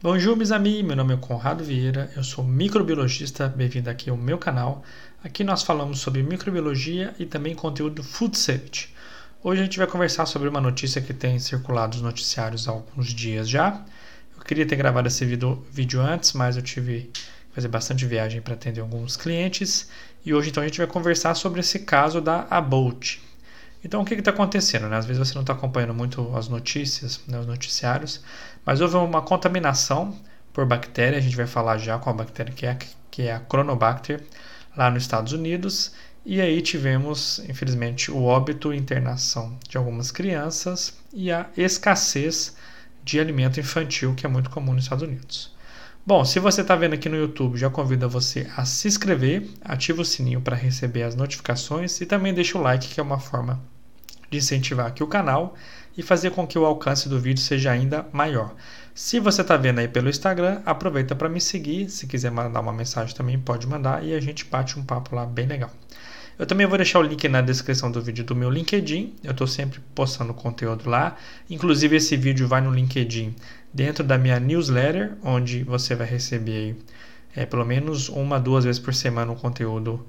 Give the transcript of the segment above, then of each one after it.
Bonjour, meus amigos. Meu nome é Conrado Vieira, eu sou microbiologista. Bem-vindo aqui ao meu canal. Aqui nós falamos sobre microbiologia e também conteúdo food safety. Hoje a gente vai conversar sobre uma notícia que tem circulado nos noticiários há alguns dias já. Eu queria ter gravado esse vídeo, antes, mas eu tive que fazer bastante viagem para atender alguns clientes. E hoje então a gente vai conversar sobre esse caso da About. Então, o que está acontecendo? Né? Às vezes você não está acompanhando muito as notícias, né, os noticiários, mas houve uma contaminação por bactéria, a gente vai falar já qual a bactéria que é, que é a Chronobacter, lá nos Estados Unidos, e aí tivemos, infelizmente, o óbito e internação de algumas crianças e a escassez de alimento infantil, que é muito comum nos Estados Unidos. Bom, se você está vendo aqui no YouTube, já convido você a se inscrever, ativa o sininho para receber as notificações e também deixa o like, que é uma forma de incentivar aqui o canal e fazer com que o alcance do vídeo seja ainda maior. Se você está vendo aí pelo Instagram, aproveita para me seguir. Se quiser mandar uma mensagem também pode mandar e a gente bate um papo lá bem legal. Eu também vou deixar o link na descrição do vídeo do meu LinkedIn. Eu estou sempre postando conteúdo lá. Inclusive esse vídeo vai no LinkedIn dentro da minha newsletter, onde você vai receber é, pelo menos uma, duas vezes por semana um conteúdo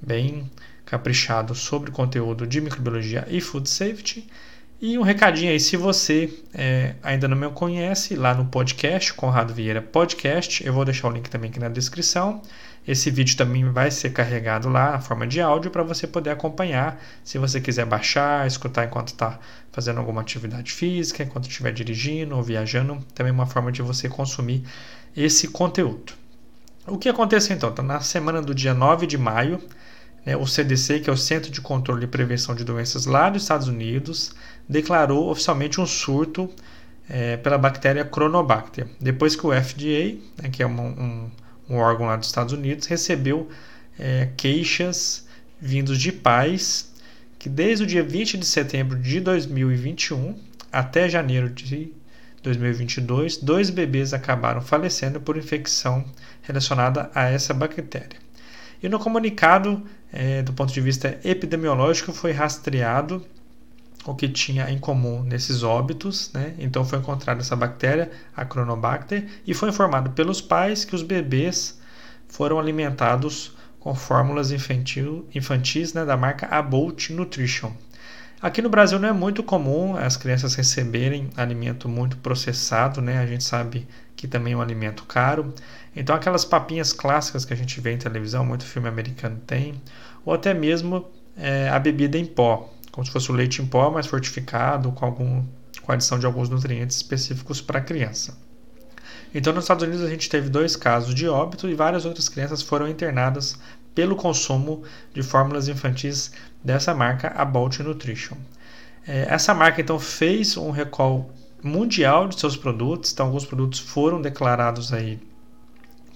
bem caprichado sobre conteúdo de microbiologia e food safety. E um recadinho aí, se você é, ainda não me conhece, lá no podcast, Conrado Vieira Podcast, eu vou deixar o link também aqui na descrição. Esse vídeo também vai ser carregado lá na forma de áudio para você poder acompanhar. Se você quiser baixar, escutar enquanto está fazendo alguma atividade física, enquanto estiver dirigindo ou viajando, também é uma forma de você consumir esse conteúdo. O que aconteceu então? Tá na semana do dia 9 de maio, né, o CDC, que é o Centro de Controle e Prevenção de Doenças lá dos Estados Unidos, declarou oficialmente um surto é, pela bactéria Chronobacter, depois que o FDA, né, que é um, um, um, órgão lá dos Estados Unidos, recebeu é, queixas vindos de pais que desde o dia 20 de setembro de 2021 até janeiro de 2022, dois bebês acabaram falecendo por infecção relacionada a essa bactéria. E no comunicado, é, do ponto de vista epidemiológico, foi rastreado o que tinha em comum nesses óbitos, né? Então foi encontrada essa bactéria, a Chronobacter, e foi informado pelos pais que os bebês foram alimentados com fórmulas infantil, infantis né, da marca About Nutrition. Aqui no Brasil não é muito comum as crianças receberem alimento muito processado, né? A gente sabe que também é um alimento caro. Então aquelas papinhas clássicas que a gente vê em televisão, muito filme americano tem, ou até mesmo é, a bebida em pó, como se fosse o leite em pó, mas fortificado com algum com adição de alguns nutrientes específicos para a criança. Então, nos Estados Unidos, a gente teve dois casos de óbito e várias outras crianças foram internadas pelo consumo de fórmulas infantis dessa marca, a Bolt Nutrition. É, essa marca então fez um recall mundial de seus produtos, então alguns produtos foram declarados aí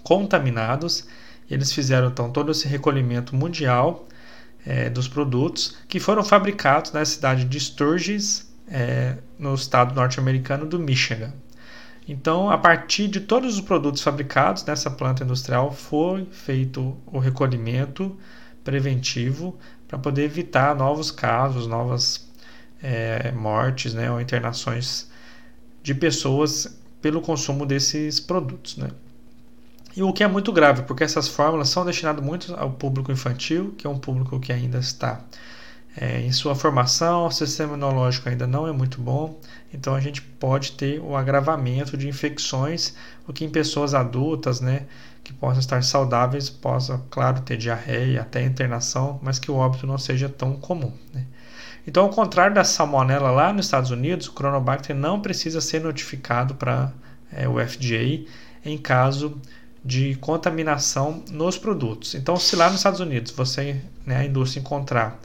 contaminados. Eles fizeram então todo esse recolhimento mundial é, dos produtos que foram fabricados na cidade de Sturgis, é, no estado norte-americano do Michigan. Então, a partir de todos os produtos fabricados nessa planta industrial, foi feito o recolhimento preventivo para poder evitar novos casos, novas é, mortes né, ou internações de pessoas pelo consumo desses produtos. Né? E o que é muito grave, porque essas fórmulas são destinadas muito ao público infantil, que é um público que ainda está é, em sua formação, o sistema imunológico ainda não é muito bom, então a gente pode ter o agravamento de infecções, o que em pessoas adultas, né, que possam estar saudáveis, possa, claro, ter diarreia, até internação, mas que o óbito não seja tão comum. Né? Então, ao contrário da salmonela lá nos Estados Unidos, o Chronobacter não precisa ser notificado para é, o FDA em caso de contaminação nos produtos. Então, se lá nos Estados Unidos você, né, a indústria encontrar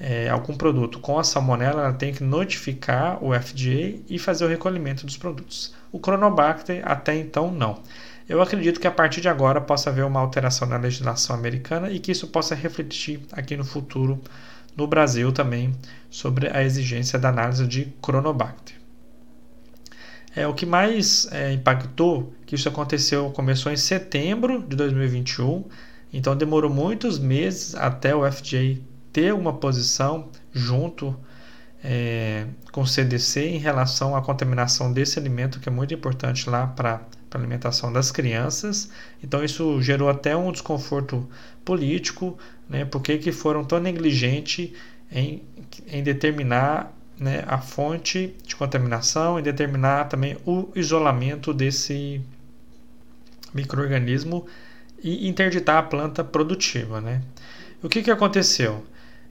é, algum produto com a salmonela, ela tem que notificar o FDA e fazer o recolhimento dos produtos. O Chronobacter até então não. Eu acredito que a partir de agora possa haver uma alteração na legislação americana e que isso possa refletir aqui no futuro no Brasil também sobre a exigência da análise de Chronobacter. É, o que mais é, impactou que isso aconteceu começou em setembro de 2021, então demorou muitos meses até o FDA ter uma posição junto é, com o CDC em relação à contaminação desse alimento, que é muito importante lá para para alimentação das crianças. Então isso gerou até um desconforto político, né? Por que, que foram tão negligentes em, em determinar né, a fonte de contaminação e determinar também o isolamento desse microorganismo e interditar a planta produtiva, né? O que, que aconteceu?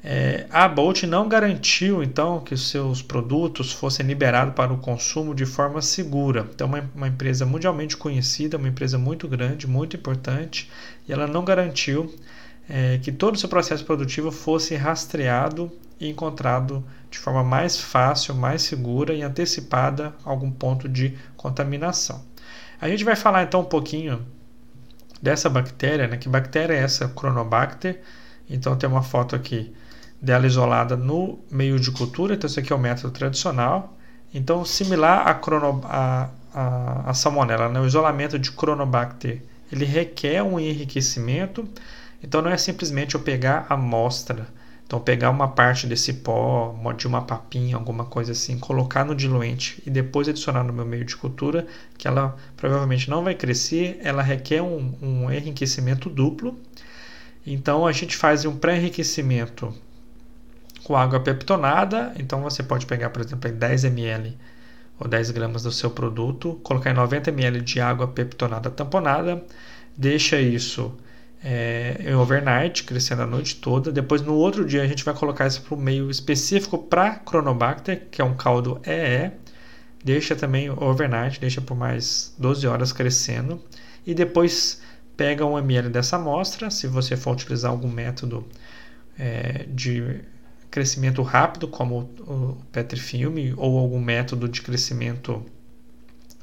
É, a Bolt não garantiu então que seus produtos fossem liberados para o consumo de forma segura. Então, uma, uma empresa mundialmente conhecida, uma empresa muito grande, muito importante, e ela não garantiu é, que todo o seu processo produtivo fosse rastreado e encontrado de forma mais fácil, mais segura e antecipada algum ponto de contaminação. A gente vai falar então um pouquinho dessa bactéria, né? Que bactéria é essa, Chronobacter? Então tem uma foto aqui dela isolada no meio de cultura. Então, esse aqui é o método tradicional. Então, similar à, crono, a, a, a salmonella, né? o isolamento de Chronobacter, ele requer um enriquecimento. Então, não é simplesmente eu pegar a amostra. Então, pegar uma parte desse pó, de uma papinha, alguma coisa assim, colocar no diluente e depois adicionar no meu meio de cultura, que ela provavelmente não vai crescer, ela requer um, um enriquecimento duplo. Então, a gente faz um pré-enriquecimento com água peptonada. Então você pode pegar, por exemplo, 10 ml ou 10 gramas do seu produto, colocar em 90 ml de água peptonada tamponada, deixa isso é, em overnight, crescendo a noite toda. Depois, no outro dia, a gente vai colocar isso para o meio específico para Chronobacter, que é um caldo EE. Deixa também overnight, deixa por mais 12 horas crescendo. E depois pega 1 ml dessa amostra, se você for utilizar algum método é, de crescimento rápido, como o Petrifilm, ou algum método de crescimento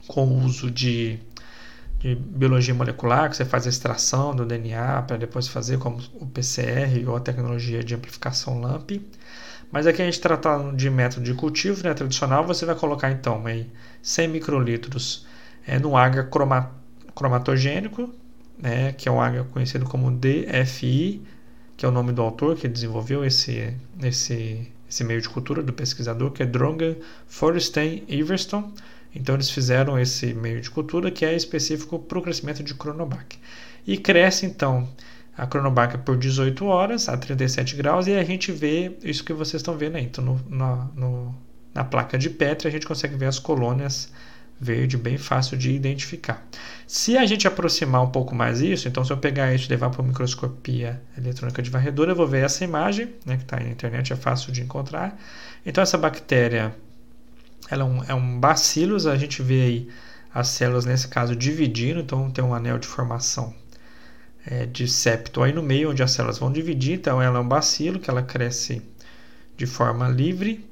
com o uso de, de biologia molecular, que você faz a extração do DNA para depois fazer como o PCR ou a tecnologia de amplificação LAMP. Mas aqui a gente trata de método de cultivo né, tradicional, você vai colocar então aí 100 microlitros é, no agar croma, cromatogênico, né, que é um agar conhecido como DFI, que é o nome do autor que desenvolveu esse, esse, esse meio de cultura, do pesquisador, que é Dronga Forstein Iverson. Então eles fizeram esse meio de cultura que é específico para o crescimento de Chronobac. E cresce então a Chronobac por 18 horas a 37 graus e a gente vê isso que vocês estão vendo aí. Então no, na, no, na placa de Petri a gente consegue ver as colônias verde bem fácil de identificar. Se a gente aproximar um pouco mais isso, então se eu pegar isso e levar para microscopia eletrônica de varredura, eu vou ver essa imagem, né, que está na internet, é fácil de encontrar. Então essa bactéria, ela é um, é um bacillus, a gente vê aí as células nesse caso dividindo, então tem um anel de formação é, de septo aí no meio, onde as células vão dividir, então ela é um bacilo que ela cresce de forma livre,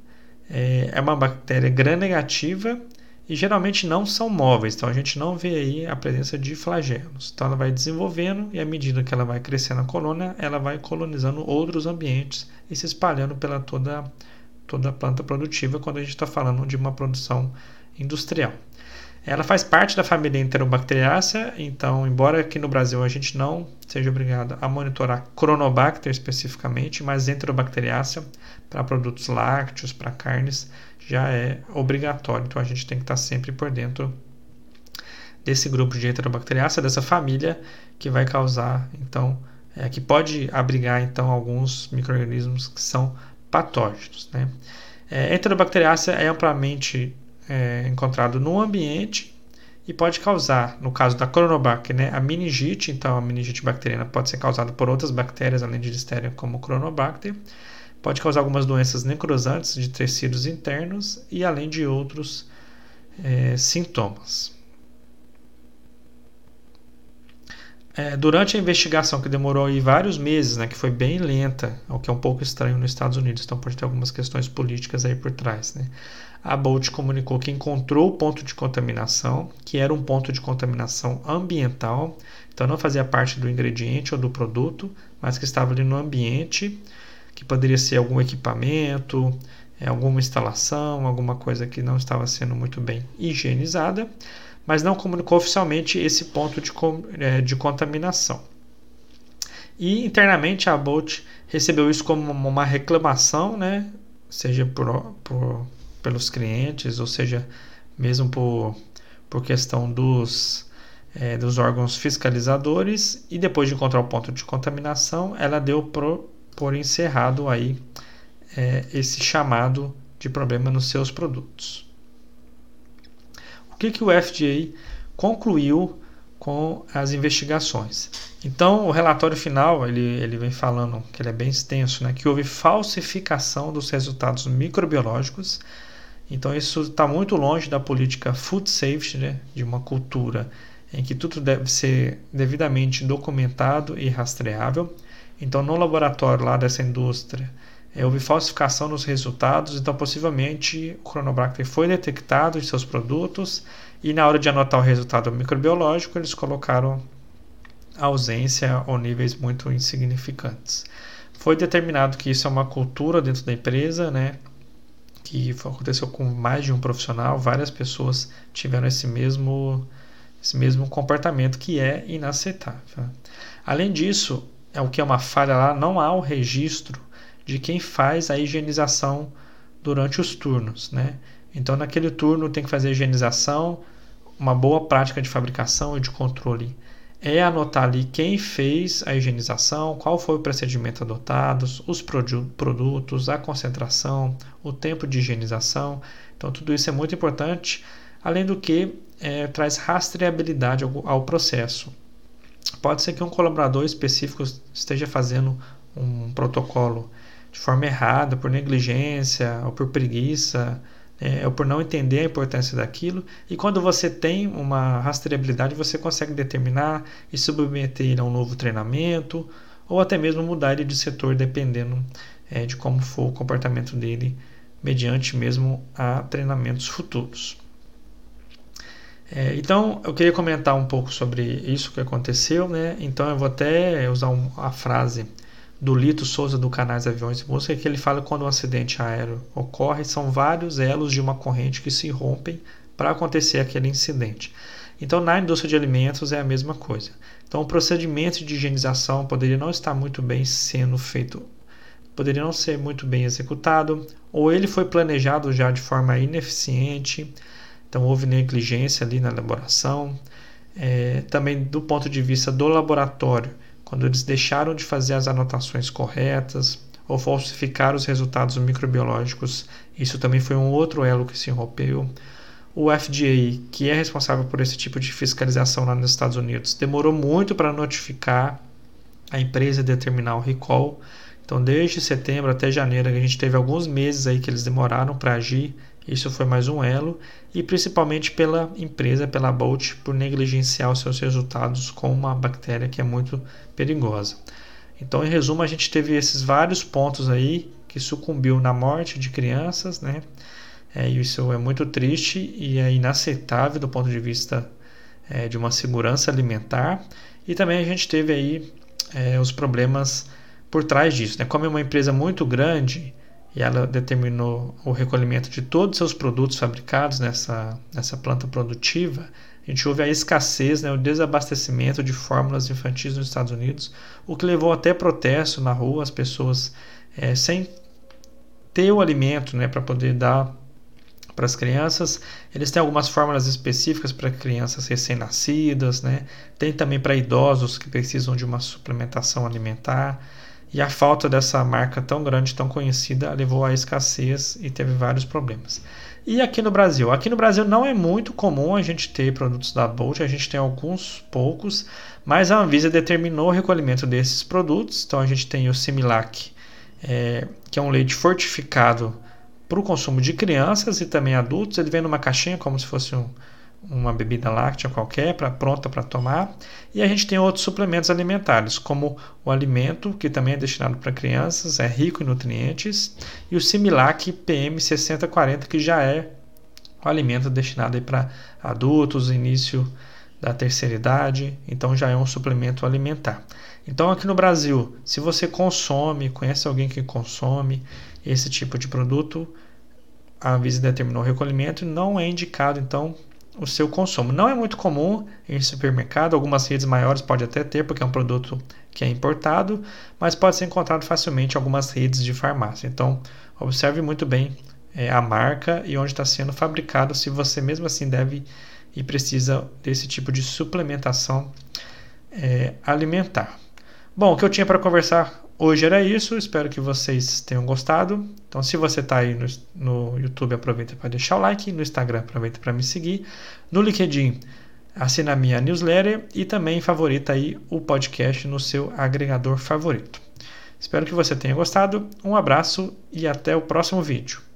é, é uma bactéria gram-negativa e geralmente não são móveis, então a gente não vê aí a presença de flagelos. Então ela vai desenvolvendo e à medida que ela vai crescendo a colônia, ela vai colonizando outros ambientes e se espalhando pela toda, toda a planta produtiva quando a gente está falando de uma produção industrial. Ela faz parte da família Enterobacteriaceae, então, embora aqui no Brasil a gente não seja obrigado a monitorar Chronobacter especificamente, mas Enterobacteriaceae para produtos lácteos, para carnes, já é obrigatório. Então a gente tem que estar sempre por dentro desse grupo de Enterobacteriaceae, dessa família que vai causar, então, é, que pode abrigar então alguns microrganismos que são patógenos. Né? É, Enterobacteriaceae é amplamente é, encontrado no ambiente e pode causar, no caso da Chronobac, né, a meningite, então a meningite bacteriana pode ser causada por outras bactérias além de Listeria, como Chronobacter, pode causar algumas doenças necrosantes de tecidos internos e além de outros é, sintomas. É, durante a investigação, que demorou aí vários meses, né, que foi bem lenta, o que é um pouco estranho nos Estados Unidos, então pode ter algumas questões políticas aí por trás. Né? A Bolt comunicou que encontrou o ponto de contaminação, que era um ponto de contaminação ambiental, então não fazia parte do ingrediente ou do produto, mas que estava ali no ambiente, que poderia ser algum equipamento, é, alguma instalação, alguma coisa que não estava sendo muito bem higienizada mas não comunicou oficialmente esse ponto de, é, de contaminação. E internamente a Bolt recebeu isso como uma reclamação, né? seja por, por, pelos clientes, ou seja, mesmo por, por questão dos, é, dos órgãos fiscalizadores e depois de encontrar o ponto de contaminação, ela deu por, por encerrado aí é, esse chamado de problema nos seus produtos. O que, que o FDA concluiu com as investigações? Então, o relatório final ele, ele vem falando que ele é bem extenso, né, que houve falsificação dos resultados microbiológicos. Então, isso está muito longe da política food safety, né, de uma cultura em que tudo deve ser devidamente documentado e rastreável. Então, no laboratório lá dessa indústria, houve falsificação nos resultados, então possivelmente o Chronobacter foi detectado em seus produtos e na hora de anotar o resultado microbiológico eles colocaram ausência ou níveis muito insignificantes. Foi determinado que isso é uma cultura dentro da empresa, né? Que aconteceu com mais de um profissional, várias pessoas tiveram esse mesmo esse mesmo comportamento que é inaceitável. Além disso, é o que é uma falha lá, não há o registro de quem faz a higienização durante os turnos, né? Então, naquele turno tem que fazer higienização, uma boa prática de fabricação e de controle é anotar ali quem fez a higienização, qual foi o procedimento adotado, os produtos, a concentração, o tempo de higienização. Então, tudo isso é muito importante, além do que é, traz rastreabilidade ao, ao processo. Pode ser que um colaborador específico esteja fazendo um protocolo de forma errada, por negligência ou por preguiça, é, ou por não entender a importância daquilo. E quando você tem uma rastreabilidade, você consegue determinar e submeter a um novo treinamento, ou até mesmo mudar ele de setor, dependendo é, de como for o comportamento dele, mediante mesmo a treinamentos futuros. É, então, eu queria comentar um pouco sobre isso que aconteceu, né? Então, eu vou até usar um, a frase do Lito Souza do Canais Aviões e Música, que ele fala quando um acidente aéreo ocorre, são vários elos de uma corrente que se rompem para acontecer aquele incidente. Então, na indústria de alimentos é a mesma coisa. Então, o procedimento de higienização poderia não estar muito bem sendo feito, poderia não ser muito bem executado, ou ele foi planejado já de forma ineficiente, então houve negligência ali na elaboração. É, também do ponto de vista do laboratório, quando eles deixaram de fazer as anotações corretas ou falsificar os resultados microbiológicos, isso também foi um outro elo que se rompeu. O FDA, que é responsável por esse tipo de fiscalização lá nos Estados Unidos, demorou muito para notificar a empresa e determinar o recall. Então, desde setembro até janeiro, a gente teve alguns meses aí que eles demoraram para agir. Isso foi mais um elo, e principalmente pela empresa, pela Bolt, por negligenciar os seus resultados com uma bactéria que é muito perigosa. Então, em resumo, a gente teve esses vários pontos aí que sucumbiu na morte de crianças, né? É, isso é muito triste e é inaceitável do ponto de vista é, de uma segurança alimentar. E também a gente teve aí é, os problemas por trás disso. Né? Como é uma empresa muito grande, e ela determinou o recolhimento de todos os seus produtos fabricados nessa, nessa planta produtiva, a gente houve a escassez, né, o desabastecimento de fórmulas infantis nos Estados Unidos, o que levou até protesto na rua, as pessoas é, sem ter o alimento né, para poder dar para as crianças. Eles têm algumas fórmulas específicas para crianças recém-nascidas, né? tem também para idosos que precisam de uma suplementação alimentar. E a falta dessa marca tão grande, tão conhecida, levou à escassez e teve vários problemas. E aqui no Brasil? Aqui no Brasil não é muito comum a gente ter produtos da Bolt, a gente tem alguns poucos, mas a Anvisa determinou o recolhimento desses produtos. Então a gente tem o Similac, é, que é um leite fortificado para o consumo de crianças e também adultos. Ele vem numa caixinha como se fosse um, uma bebida láctea qualquer, pra, pronta para tomar. E a gente tem outros suplementos alimentares, como o alimento, que também é destinado para crianças, é rico em nutrientes, e o Similac PM6040, que já é o alimento destinado para adultos, início da terceira idade, então já é um suplemento alimentar. Então aqui no Brasil, se você consome, conhece alguém que consome esse tipo de produto, a Anvisa determinou o recolhimento, não é indicado então o seu consumo. Não é muito comum em supermercado, algumas redes maiores pode até ter, porque é um produto que é importado, mas pode ser encontrado facilmente em algumas redes de farmácia. Então, observe muito bem é, a marca e onde está sendo fabricado, se você mesmo assim deve e precisa desse tipo de suplementação é, alimentar. Bom, o que eu tinha para conversar hoje era isso. Espero que vocês tenham gostado. Então, se você está aí no, no YouTube, aproveita para deixar o like. No Instagram, aproveita para me seguir. No LinkedIn, assina minha newsletter e também favorita aí o podcast no seu agregador favorito. Espero que você tenha gostado. Um abraço e até o próximo vídeo.